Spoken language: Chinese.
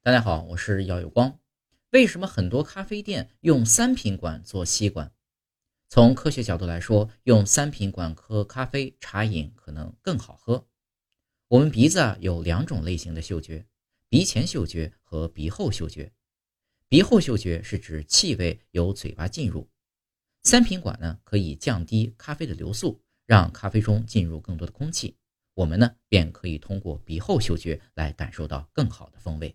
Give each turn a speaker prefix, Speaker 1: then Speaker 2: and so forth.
Speaker 1: 大家好我是姚有光。为什么很多咖啡店用三品管做吸管？从科学角度来说用三品管喝咖啡茶饮可能更好喝。我们鼻子啊有两种类型的嗅觉鼻前嗅觉和鼻后嗅觉。鼻后嗅觉是指气味由嘴巴进入。三品管呢可以降低咖啡的流速让咖啡中进入更多的空气。我们呢便可以通过鼻后嗅觉来感受到更好的风味。